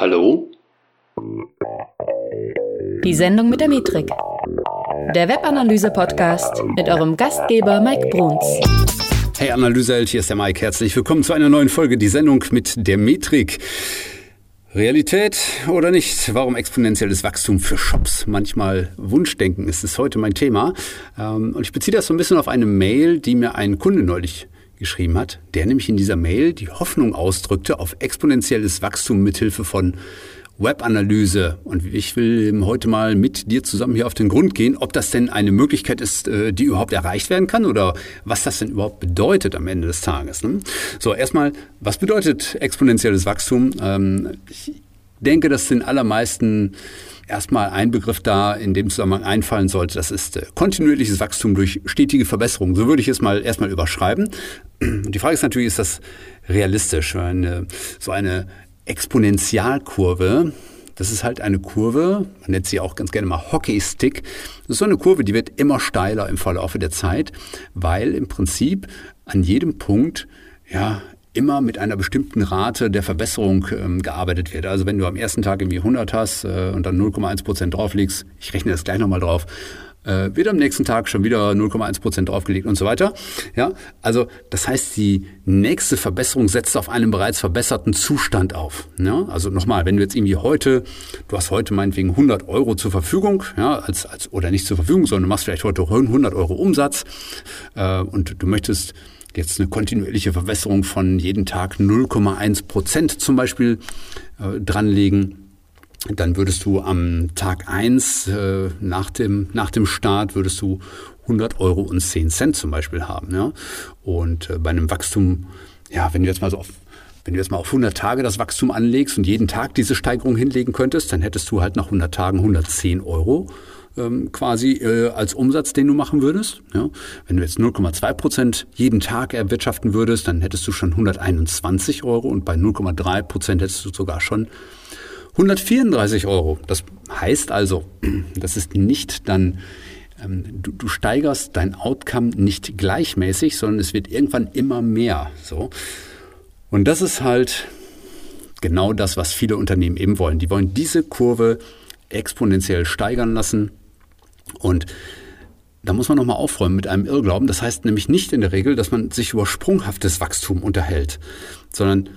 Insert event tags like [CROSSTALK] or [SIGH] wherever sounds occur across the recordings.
Hallo? Die Sendung mit der Metrik. Der Webanalyse-Podcast mit eurem Gastgeber Mike Bruns. Hey Analyseheld, hier ist der Mike. Herzlich willkommen zu einer neuen Folge, die Sendung mit der Metrik. Realität oder nicht? Warum exponentielles Wachstum für Shops manchmal Wunschdenken ist, ist heute mein Thema. Ähm, und ich beziehe das so ein bisschen auf eine Mail, die mir ein Kunde neulich geschrieben hat, der nämlich in dieser Mail die Hoffnung ausdrückte auf exponentielles Wachstum mithilfe von Webanalyse. Und ich will heute mal mit dir zusammen hier auf den Grund gehen, ob das denn eine Möglichkeit ist, äh, die überhaupt erreicht werden kann oder was das denn überhaupt bedeutet am Ende des Tages. Ne? So, erstmal, was bedeutet exponentielles Wachstum? Ähm, ich denke, dass den allermeisten erstmal ein Begriff da in dem Zusammenhang einfallen sollte. Das ist äh, kontinuierliches Wachstum durch stetige Verbesserung. So würde ich es mal erstmal überschreiben. Und die Frage ist natürlich, ist das realistisch? Eine, so eine Exponentialkurve. Das ist halt eine Kurve, man nennt sie auch ganz gerne mal Hockeystick. Das ist so eine Kurve, die wird immer steiler im Verlauf der Zeit, weil im Prinzip an jedem Punkt ja immer mit einer bestimmten Rate der Verbesserung ähm, gearbeitet wird. Also wenn du am ersten Tag irgendwie 100 hast äh, und dann 0,1 Prozent drauflegst, ich rechne das gleich nochmal drauf, äh, wird am nächsten Tag schon wieder 0,1 Prozent draufgelegt und so weiter. Ja, also das heißt, die nächste Verbesserung setzt auf einem bereits verbesserten Zustand auf. Ja, also nochmal, wenn du jetzt irgendwie heute, du hast heute meinetwegen 100 Euro zur Verfügung, ja, als, als oder nicht zur Verfügung, sondern du machst vielleicht heute 100 Euro Umsatz äh, und du möchtest jetzt eine kontinuierliche Verbesserung von jeden Tag 0,1 Prozent zum Beispiel äh, dranlegen dann würdest du am Tag eins äh, nach, dem, nach dem Start würdest du 100 Euro und 10 Cent zum Beispiel haben. Ja? Und äh, bei einem Wachstum, ja, wenn du jetzt mal so auf wenn du jetzt mal auf 100 Tage das Wachstum anlegst und jeden Tag diese Steigerung hinlegen könntest, dann hättest du halt nach 100 Tagen 110 Euro ähm, quasi äh, als Umsatz, den du machen würdest. Ja? Wenn du jetzt 0,2 Prozent jeden Tag erwirtschaften würdest, dann hättest du schon 121 Euro und bei 0,3 Prozent hättest du sogar schon 134 Euro. Das heißt also, [CLEARS THROAT] das ist nicht dann, ähm, du, du steigerst dein Outcome nicht gleichmäßig, sondern es wird irgendwann immer mehr. So. Und das ist halt genau das, was viele Unternehmen eben wollen. Die wollen diese Kurve exponentiell steigern lassen. Und da muss man nochmal aufräumen mit einem Irrglauben. Das heißt nämlich nicht in der Regel, dass man sich über sprunghaftes Wachstum unterhält, sondern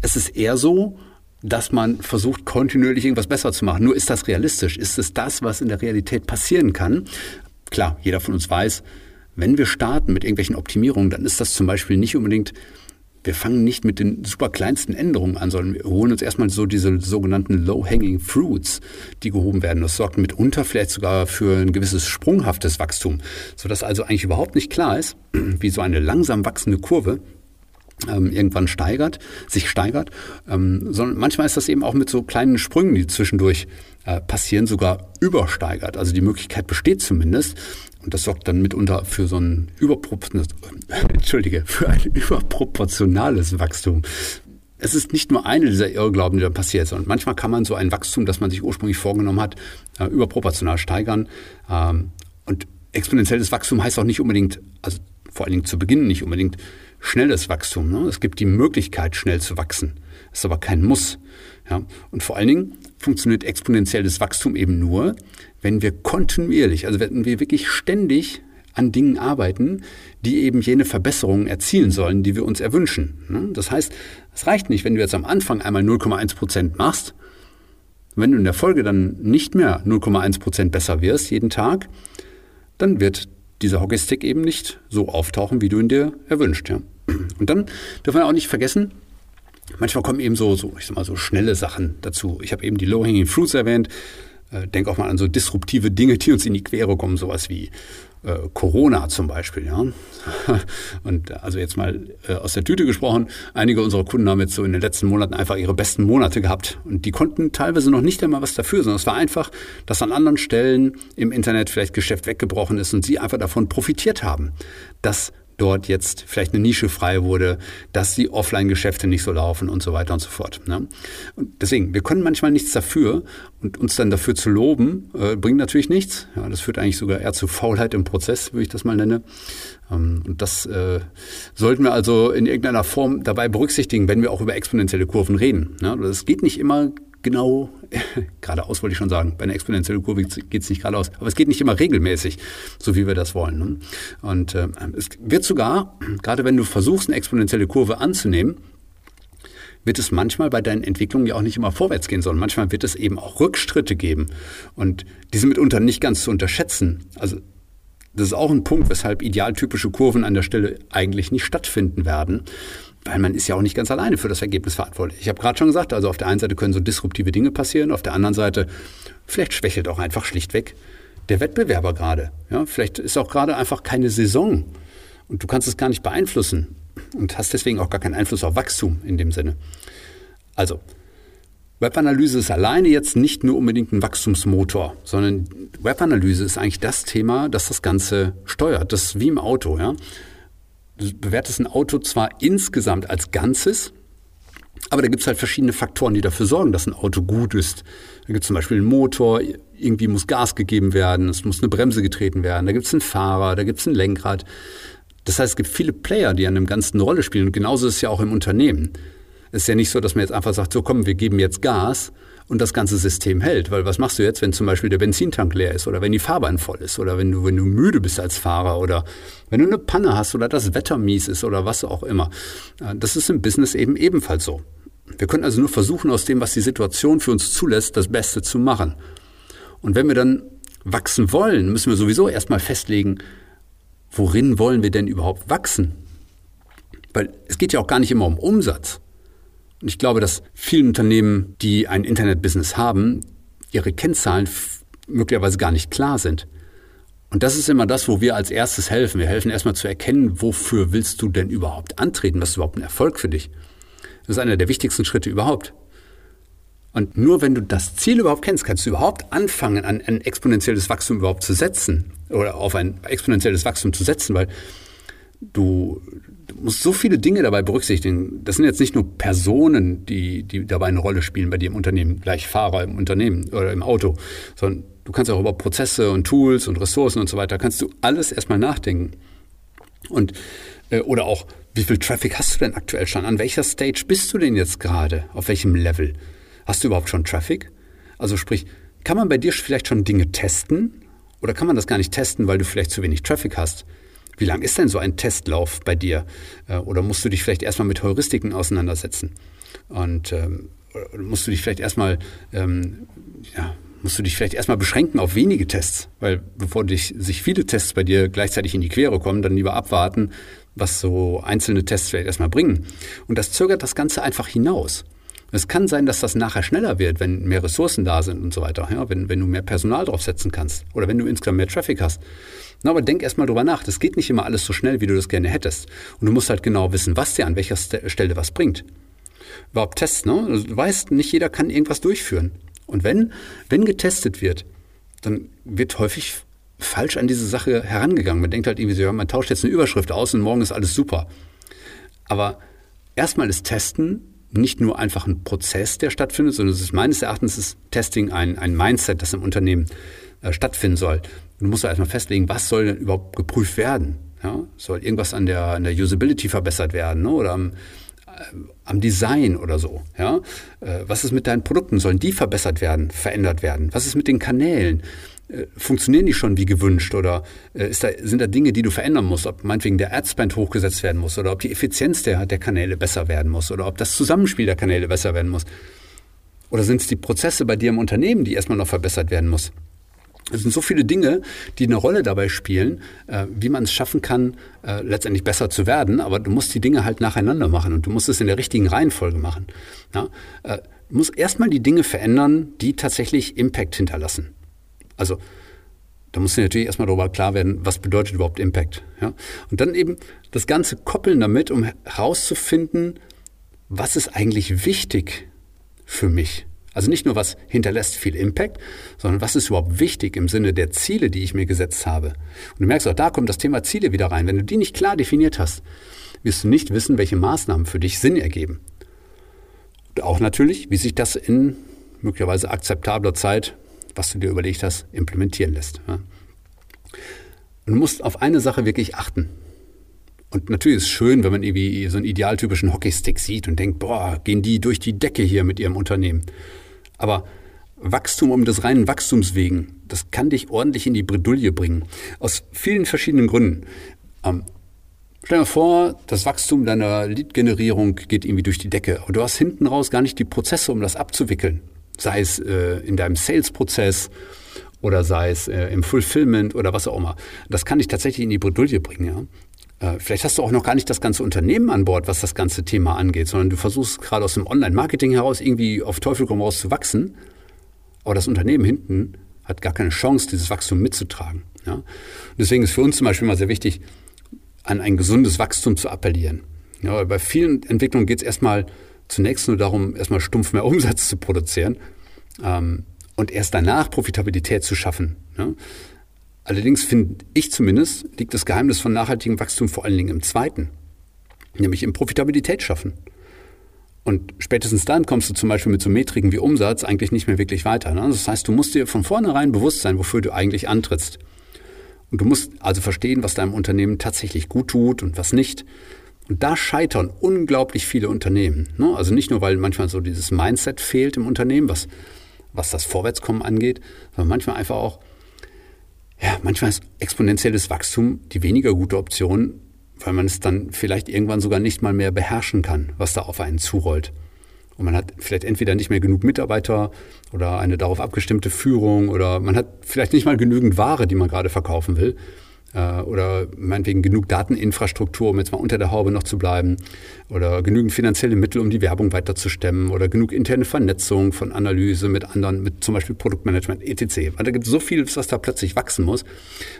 es ist eher so, dass man versucht, kontinuierlich irgendwas besser zu machen. Nur ist das realistisch? Ist es das, was in der Realität passieren kann? Klar, jeder von uns weiß, wenn wir starten mit irgendwelchen Optimierungen, dann ist das zum Beispiel nicht unbedingt, wir fangen nicht mit den super kleinsten Änderungen an, sondern wir holen uns erstmal so diese sogenannten Low-Hanging Fruits, die gehoben werden. Das sorgt mitunter vielleicht sogar für ein gewisses sprunghaftes Wachstum, sodass also eigentlich überhaupt nicht klar ist, [CLEARS THROAT] wie so eine langsam wachsende Kurve ähm, irgendwann steigert, sich steigert, ähm, sondern manchmal ist das eben auch mit so kleinen Sprüngen, die zwischendurch äh, passieren, sogar übersteigert. Also die Möglichkeit besteht zumindest. Und das sorgt dann mitunter für so ein überproportionales, [LAUGHS] Entschuldige, für ein überproportionales Wachstum. Es ist nicht nur eine dieser Irrglauben, die dann passiert, sondern manchmal kann man so ein Wachstum, das man sich ursprünglich vorgenommen hat, äh, überproportional steigern. Ähm, und exponentielles Wachstum heißt auch nicht unbedingt, also vor allen Dingen zu Beginn nicht unbedingt schnelles Wachstum. Ne? Es gibt die Möglichkeit, schnell zu wachsen. Das ist aber kein Muss. Und vor allen Dingen funktioniert exponentielles Wachstum eben nur, wenn wir kontinuierlich, also wenn wir wirklich ständig an Dingen arbeiten, die eben jene Verbesserungen erzielen sollen, die wir uns erwünschen. Ne? Das heißt, es reicht nicht, wenn du jetzt am Anfang einmal 0,1 Prozent machst, wenn du in der Folge dann nicht mehr 0,1 Prozent besser wirst jeden Tag, dann wird dieser Hockeystick eben nicht so auftauchen, wie du ihn dir erwünscht. Und dann dürfen wir auch nicht vergessen, manchmal kommen eben so, so, ich sag mal, so schnelle Sachen dazu. Ich habe eben die Low-Hanging Fruits erwähnt. Äh, denk auch mal an so disruptive Dinge, die uns in die Quere kommen, sowas wie äh, Corona zum Beispiel, ja. [LAUGHS] Und also jetzt mal äh, aus der Tüte gesprochen, einige unserer Kunden haben jetzt so in den letzten Monaten einfach ihre besten Monate gehabt. Und die konnten teilweise noch nicht einmal was dafür, sondern es war einfach, dass an anderen Stellen im Internet vielleicht Geschäft weggebrochen ist und sie einfach davon profitiert haben, dass dort jetzt vielleicht eine Nische frei wurde, dass die Offline-Geschäfte nicht so laufen und so weiter und so fort. Ne? Und deswegen, wir können manchmal nichts dafür und uns dann dafür zu loben, äh, bringt natürlich nichts. Ja, das führt eigentlich sogar eher zu Faulheit im Prozess, würde ich das mal nennen. Ähm, und das äh, sollten wir also in irgendeiner Form dabei berücksichtigen, wenn wir auch über exponentielle Kurven reden. Ne? Das geht nicht immer genau [LAUGHS] geradeaus, wollte ich schon sagen. Bei einer exponentiellen Kurve geht es nicht geradeaus. Aber es geht nicht immer regelmäßig, so wie wir das wollen. Ne? Und äh, es wird sogar, gerade wenn du versuchst, eine exponentielle Kurve anzunehmen, wird es manchmal bei deinen Entwicklungen ja auch nicht immer vorwärts gehen, sondern manchmal wird es eben auch Rückschritte geben. Und die sind mitunter nicht ganz zu unterschätzen. Also das ist auch ein Punkt, weshalb idealtypische Kurven an der Stelle eigentlich nicht stattfinden werden, weil man ist ja auch nicht ganz alleine für das Ergebnis verantwortlich. Ich habe gerade schon gesagt, also auf der einen Seite können so disruptive Dinge passieren, auf der anderen Seite vielleicht schwächelt auch einfach schlichtweg der Wettbewerber gerade. Ja, vielleicht ist auch gerade einfach keine Saison und du kannst es gar nicht beeinflussen und hast deswegen auch gar keinen Einfluss auf Wachstum in dem Sinne. Also, Webanalyse ist alleine jetzt nicht nur unbedingt ein Wachstumsmotor, sondern Webanalyse ist eigentlich das Thema, das das Ganze steuert. Das ist wie im Auto. Ja? Du bewertest ein Auto zwar insgesamt als Ganzes, aber da gibt es halt verschiedene Faktoren, die dafür sorgen, dass ein Auto gut ist. Da gibt es zum Beispiel einen Motor, irgendwie muss Gas gegeben werden, es muss eine Bremse getreten werden, da gibt es einen Fahrer, da gibt es ein Lenkrad. Das heißt, es gibt viele Player, die an dem Ganzen eine Rolle spielen. Und genauso ist es ja auch im Unternehmen. Es ist ja nicht so, dass man jetzt einfach sagt, so komm, wir geben jetzt Gas und das ganze System hält. Weil was machst du jetzt, wenn zum Beispiel der Benzintank leer ist oder wenn die Fahrbahn voll ist oder wenn du, wenn du müde bist als Fahrer oder wenn du eine Panne hast oder das Wetter mies ist oder was auch immer. Das ist im Business eben ebenfalls so. Wir können also nur versuchen, aus dem, was die Situation für uns zulässt, das Beste zu machen. Und wenn wir dann wachsen wollen, müssen wir sowieso erstmal festlegen, worin wollen wir denn überhaupt wachsen? Weil es geht ja auch gar nicht immer um Umsatz. Und ich glaube, dass vielen Unternehmen, die ein Internetbusiness haben, ihre Kennzahlen möglicherweise gar nicht klar sind. Und das ist immer das, wo wir als erstes helfen. Wir helfen erstmal zu erkennen, wofür willst du denn überhaupt antreten? Was ist überhaupt ein Erfolg für dich? Das ist einer der wichtigsten Schritte überhaupt. Und nur wenn du das Ziel überhaupt kennst, kannst du überhaupt anfangen, an ein exponentielles Wachstum überhaupt zu setzen oder auf ein exponentielles Wachstum zu setzen, weil du, du musst so viele Dinge dabei berücksichtigen. Das sind jetzt nicht nur Personen, die, die dabei eine Rolle spielen bei dir im Unternehmen, gleich Fahrer im Unternehmen oder im Auto, sondern du kannst auch über Prozesse und Tools und Ressourcen und so weiter, kannst du alles erstmal nachdenken. Und, äh, oder auch, wie viel Traffic hast du denn aktuell schon? An welcher Stage bist du denn jetzt gerade? Auf welchem Level? Hast du überhaupt schon Traffic? Also sprich, kann man bei dir vielleicht schon Dinge testen? Oder kann man das gar nicht testen, weil du vielleicht zu wenig Traffic hast? Wie lang ist denn so ein Testlauf bei dir? Äh, oder musst du dich vielleicht erstmal mit Heuristiken auseinandersetzen? Und ähm, musst du dich vielleicht erstmal, ähm, ja, musst du dich vielleicht erstmal beschränken auf wenige Tests, weil bevor dich, sich viele Tests bei dir gleichzeitig in die Quere kommen, dann lieber abwarten, was so einzelne Tests vielleicht erstmal bringen. Und das zögert das Ganze einfach hinaus. Es kann sein, dass das nachher schneller wird, wenn mehr Ressourcen da sind und so weiter, ja, wenn, wenn du mehr Personal draufsetzen kannst oder wenn du insgesamt mehr Traffic hast. Na, aber denk erstmal drüber nach. Das geht nicht immer alles so schnell, wie du das gerne hättest. Und du musst halt genau wissen, was dir an welcher Stelle was bringt. Überhaupt Tests, ne? Also, du weißt, nicht jeder kann irgendwas durchführen. Und wenn, wenn getestet wird, dann wird häufig falsch an diese Sache herangegangen. Man denkt halt irgendwie so, ja, man tauscht jetzt eine Überschrift aus und morgen ist alles super. Aber erstmal ist Testen nicht nur einfach ein Prozess, der stattfindet, sondern es ist meines Erachtens ist Testing ein, ein Mindset, das im Unternehmen äh, stattfinden soll. Du musst erstmal festlegen, was soll denn überhaupt geprüft werden? Ja? Soll irgendwas an der, an der Usability verbessert werden ne? oder am, äh, am Design oder so? Ja? Äh, was ist mit deinen Produkten? Sollen die verbessert werden, verändert werden? Was ist mit den Kanälen? Äh, funktionieren die schon wie gewünscht oder äh, da, sind da Dinge, die du verändern musst, ob meinetwegen der Adspend hochgesetzt werden muss oder ob die Effizienz der, der Kanäle besser werden muss oder ob das Zusammenspiel der Kanäle besser werden muss? Oder sind es die Prozesse bei dir im Unternehmen, die erstmal noch verbessert werden muss? Es sind so viele Dinge, die eine Rolle dabei spielen, äh, wie man es schaffen kann, letztendlich besser zu werden. Aber du musst die Dinge halt nacheinander machen und du musst es in der richtigen Reihenfolge machen. Du musst erstmal die Dinge verändern, die tatsächlich Impact hinterlassen. Also da muss dir natürlich erstmal darüber klar werden, was bedeutet überhaupt Impact. Ja? Und dann eben das Ganze koppeln damit, um herauszufinden, was ist eigentlich wichtig für mich. Also nicht nur, was hinterlässt viel Impact, sondern was ist überhaupt wichtig im Sinne der Ziele, die ich mir gesetzt habe. Und du merkst auch, da kommt das Thema Ziele wieder rein. Wenn du die nicht klar definiert hast, wirst du nicht wissen, welche Maßnahmen für dich Sinn ergeben. Und auch natürlich, wie sich das in möglicherweise akzeptabler Zeit, was du dir überlegt hast, implementieren lässt. Und du musst auf eine Sache wirklich achten. Und natürlich ist es schön, wenn man irgendwie so einen idealtypischen Hockeystick sieht und denkt, boah, gehen die durch die Decke hier mit ihrem Unternehmen. Aber Wachstum um des reinen Wachstums wegen, das kann dich ordentlich in die Bredouille bringen. Aus vielen verschiedenen Gründen. Ähm, stell dir vor, das Wachstum deiner Lead-Generierung geht irgendwie durch die Decke. Aber du hast hinten raus gar nicht die Prozesse, um das abzuwickeln. Sei es äh, in deinem Sales-Prozess oder sei es äh, im Fulfillment oder was auch immer. Das kann dich tatsächlich in die Bredouille bringen. Ja? Äh, vielleicht hast du auch noch gar nicht das ganze Unternehmen an Bord, was das ganze Thema angeht, sondern du versuchst gerade aus dem Online-Marketing heraus irgendwie auf Teufel komm raus zu wachsen. Aber das Unternehmen hinten hat gar keine Chance, dieses Wachstum mitzutragen. Ja? deswegen ist für uns zum Beispiel mal sehr wichtig, an ein gesundes Wachstum zu appellieren. Ja, bei vielen Entwicklungen geht es erstmal zunächst nur darum, erstmal stumpf mehr Umsatz zu produzieren ähm, und erst danach Profitabilität zu schaffen. Ja? Allerdings finde ich zumindest, liegt das Geheimnis von nachhaltigem Wachstum vor allen Dingen im zweiten, nämlich im Profitabilität schaffen. Und spätestens dann kommst du zum Beispiel mit so Metriken wie Umsatz eigentlich nicht mehr wirklich weiter. Ne? Das heißt, du musst dir von vornherein bewusst sein, wofür du eigentlich antrittst. Und du musst also verstehen, was deinem Unternehmen tatsächlich gut tut und was nicht. Und da scheitern unglaublich viele Unternehmen. Ne? Also nicht nur, weil manchmal so dieses Mindset fehlt im Unternehmen, was, was das Vorwärtskommen angeht, sondern manchmal einfach auch, ja, manchmal ist exponentielles Wachstum die weniger gute Option, weil man es dann vielleicht irgendwann sogar nicht mal mehr beherrschen kann, was da auf einen zurollt. Und man hat vielleicht entweder nicht mehr genug Mitarbeiter oder eine darauf abgestimmte Führung oder man hat vielleicht nicht mal genügend Ware, die man gerade verkaufen will oder meinetwegen genug Dateninfrastruktur, um jetzt mal unter der Haube noch zu bleiben oder genügend finanzielle Mittel, um die Werbung weiterzustemmen oder genug interne Vernetzung von Analyse mit anderen, mit zum Beispiel Produktmanagement, etc. Weil da gibt es so viel, was da plötzlich wachsen muss.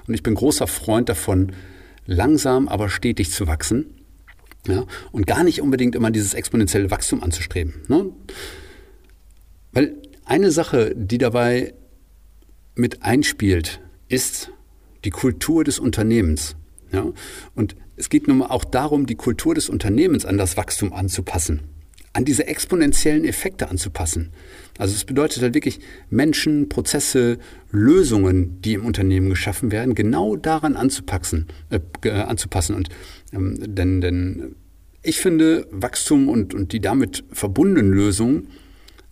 Und ich bin großer Freund davon, langsam, aber stetig zu wachsen. Ja, und gar nicht unbedingt immer dieses exponentielle Wachstum anzustreben. Ne? Weil eine Sache, die dabei mit einspielt, ist, die Kultur des Unternehmens. Ja? Und es geht nun mal auch darum, die Kultur des Unternehmens an das Wachstum anzupassen, an diese exponentiellen Effekte anzupassen. Also es bedeutet halt wirklich Menschen, Prozesse, Lösungen, die im Unternehmen geschaffen werden, genau daran anzupassen. Äh, anzupassen. Und ähm, denn, denn ich finde, Wachstum und, und die damit verbundenen Lösungen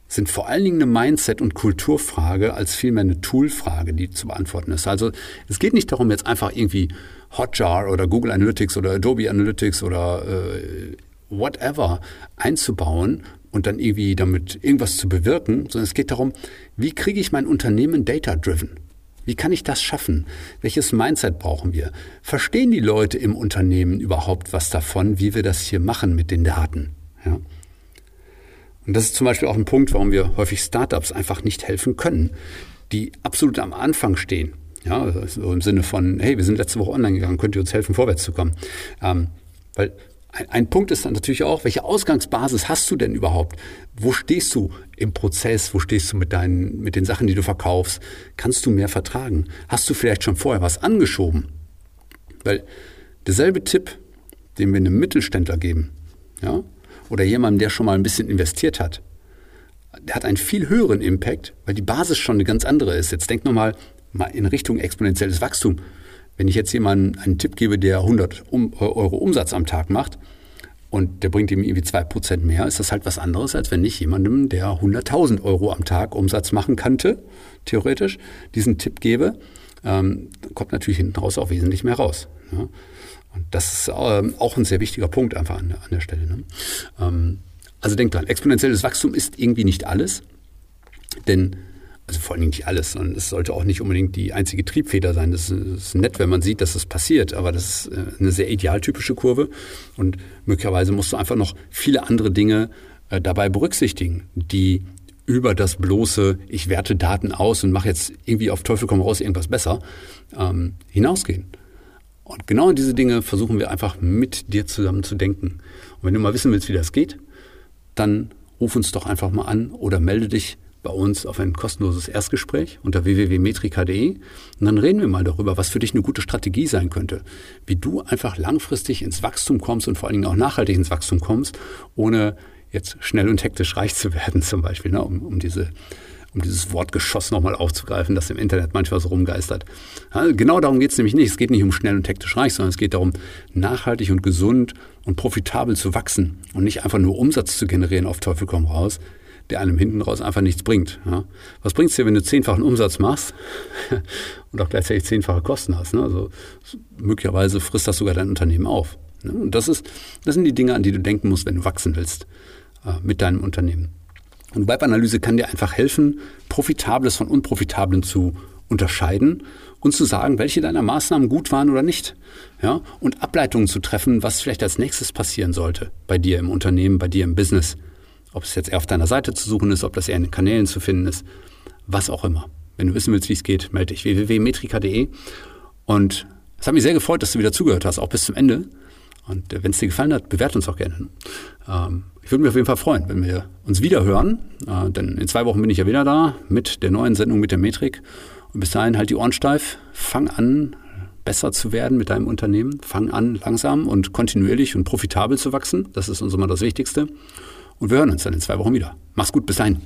sind vor allen Dingen eine Mindset- und Kulturfrage als vielmehr eine Toolfrage, die zu beantworten ist. Also es geht nicht darum, jetzt einfach irgendwie Hotjar oder Google Analytics oder Adobe Analytics oder äh, whatever einzubauen und dann irgendwie damit irgendwas zu bewirken, sondern es geht darum, wie kriege ich mein Unternehmen data-driven? Wie kann ich das schaffen? Welches Mindset brauchen wir? Verstehen die Leute im Unternehmen überhaupt was davon, wie wir das hier machen mit den Daten? Ja? Und das ist zum Beispiel auch ein Punkt, warum wir häufig Startups einfach nicht helfen können, die absolut am Anfang stehen. Ja, so im Sinne von, hey, wir sind letzte Woche online gegangen, könnt ihr uns helfen, vorwärts zu kommen? Ähm, weil ein, ein Punkt ist dann natürlich auch, welche Ausgangsbasis hast du denn überhaupt? Wo stehst du im Prozess? Wo stehst du mit deinen, mit den Sachen, die du verkaufst? Kannst du mehr vertragen? Hast du vielleicht schon vorher was angeschoben? Weil derselbe Tipp, den wir einem Mittelständler geben, ja, oder jemandem, der schon mal ein bisschen investiert hat, der hat einen viel höheren Impact, weil die Basis schon eine ganz andere ist. Jetzt denk nochmal mal in Richtung exponentielles Wachstum. Wenn ich jetzt jemandem einen Tipp gebe, der 100 Euro Umsatz am Tag macht und der bringt ihm irgendwie 2% mehr, ist das halt was anderes, als wenn ich jemandem, der 100.000 Euro am Tag Umsatz machen könnte, theoretisch, diesen Tipp gebe. Ähm, kommt natürlich hinten raus auch wesentlich mehr raus. Ja. Und das ist ähm, auch ein sehr wichtiger Punkt einfach an, an der Stelle. Ne? Ähm, also denkt dran, exponentielles Wachstum ist irgendwie nicht alles, denn also vor allen Dingen nicht alles, sondern es sollte auch nicht unbedingt die einzige Triebfeder sein. Das ist nett, wenn man sieht, dass das passiert, aber das ist äh, eine sehr idealtypische Kurve und möglicherweise musst du einfach noch viele andere Dinge äh, dabei berücksichtigen, die über das bloße, ich werte Daten aus und mache jetzt irgendwie auf Teufel komm raus irgendwas besser, ähm, hinausgehen. Und genau diese Dinge versuchen wir einfach mit dir zusammen zu denken. Und wenn du mal wissen willst, wie das geht, dann ruf uns doch einfach mal an oder melde dich bei uns auf ein kostenloses Erstgespräch unter www.metrika.de und dann reden wir mal darüber, was für dich eine gute Strategie sein könnte, wie du einfach langfristig ins Wachstum kommst und vor allen Dingen auch nachhaltig ins Wachstum kommst, ohne jetzt schnell und hektisch reich zu [LAUGHS] werden zum Beispiel, ne, um, um diese um dieses Wortgeschoss nochmal aufzugreifen, das im Internet manchmal so rumgeistert. Genau darum geht es nämlich nicht. Es geht nicht um schnell und hektisch reich, sondern es geht darum, nachhaltig und gesund und profitabel zu wachsen und nicht einfach nur Umsatz zu generieren auf Teufel komm raus. der einem hinten raus einfach nichts bringt. Ja. Was bringt es dir, wenn du zehnfachen Umsatz machst [LAUGHS] und auch gleichzeitig zehnfache Kosten hast? Ne? Also möglicherweise frisst das sogar dein Unternehmen auf. Ne? Und das, ist, das sind die Dinge, an die du denken musst, wenn du wachsen willst äh, mit deinem Unternehmen. Und Webanalyse kann dir einfach helfen, Profitables von Unprofitablen zu unterscheiden und zu sagen, welche deiner Maßnahmen gut waren oder nicht. Ja? Und Ableitungen zu treffen, was vielleicht als nächstes passieren sollte bei dir im Unternehmen, bei dir im Business. Ob es jetzt eher auf deiner Seite zu suchen ist, ob das eher in den Kanälen zu finden ist, was auch immer. Wenn du wissen willst, wie es geht, melde dich www.metrika.de. Und es hat mich sehr gefreut, dass du wieder zugehört hast, auch bis zum Ende. Und äh, wenn es dir gefallen hat, bewerte uns auch gerne. Ähm, ich würde mich auf jeden Fall freuen, wenn wir uns wieder hören. Äh, denn in zwei Wochen bin ich ja wieder da mit der neuen Sendung mit der Metrik. Und bis dahin halt die Ohren steif. Fang an, besser zu werden mit deinem Unternehmen. Fang an, langsam und kontinuierlich und profitabel zu wachsen. Das ist uns immer das Wichtigste. Und wir hören uns dann in zwei Wochen wieder. Mach's gut, bis dahin.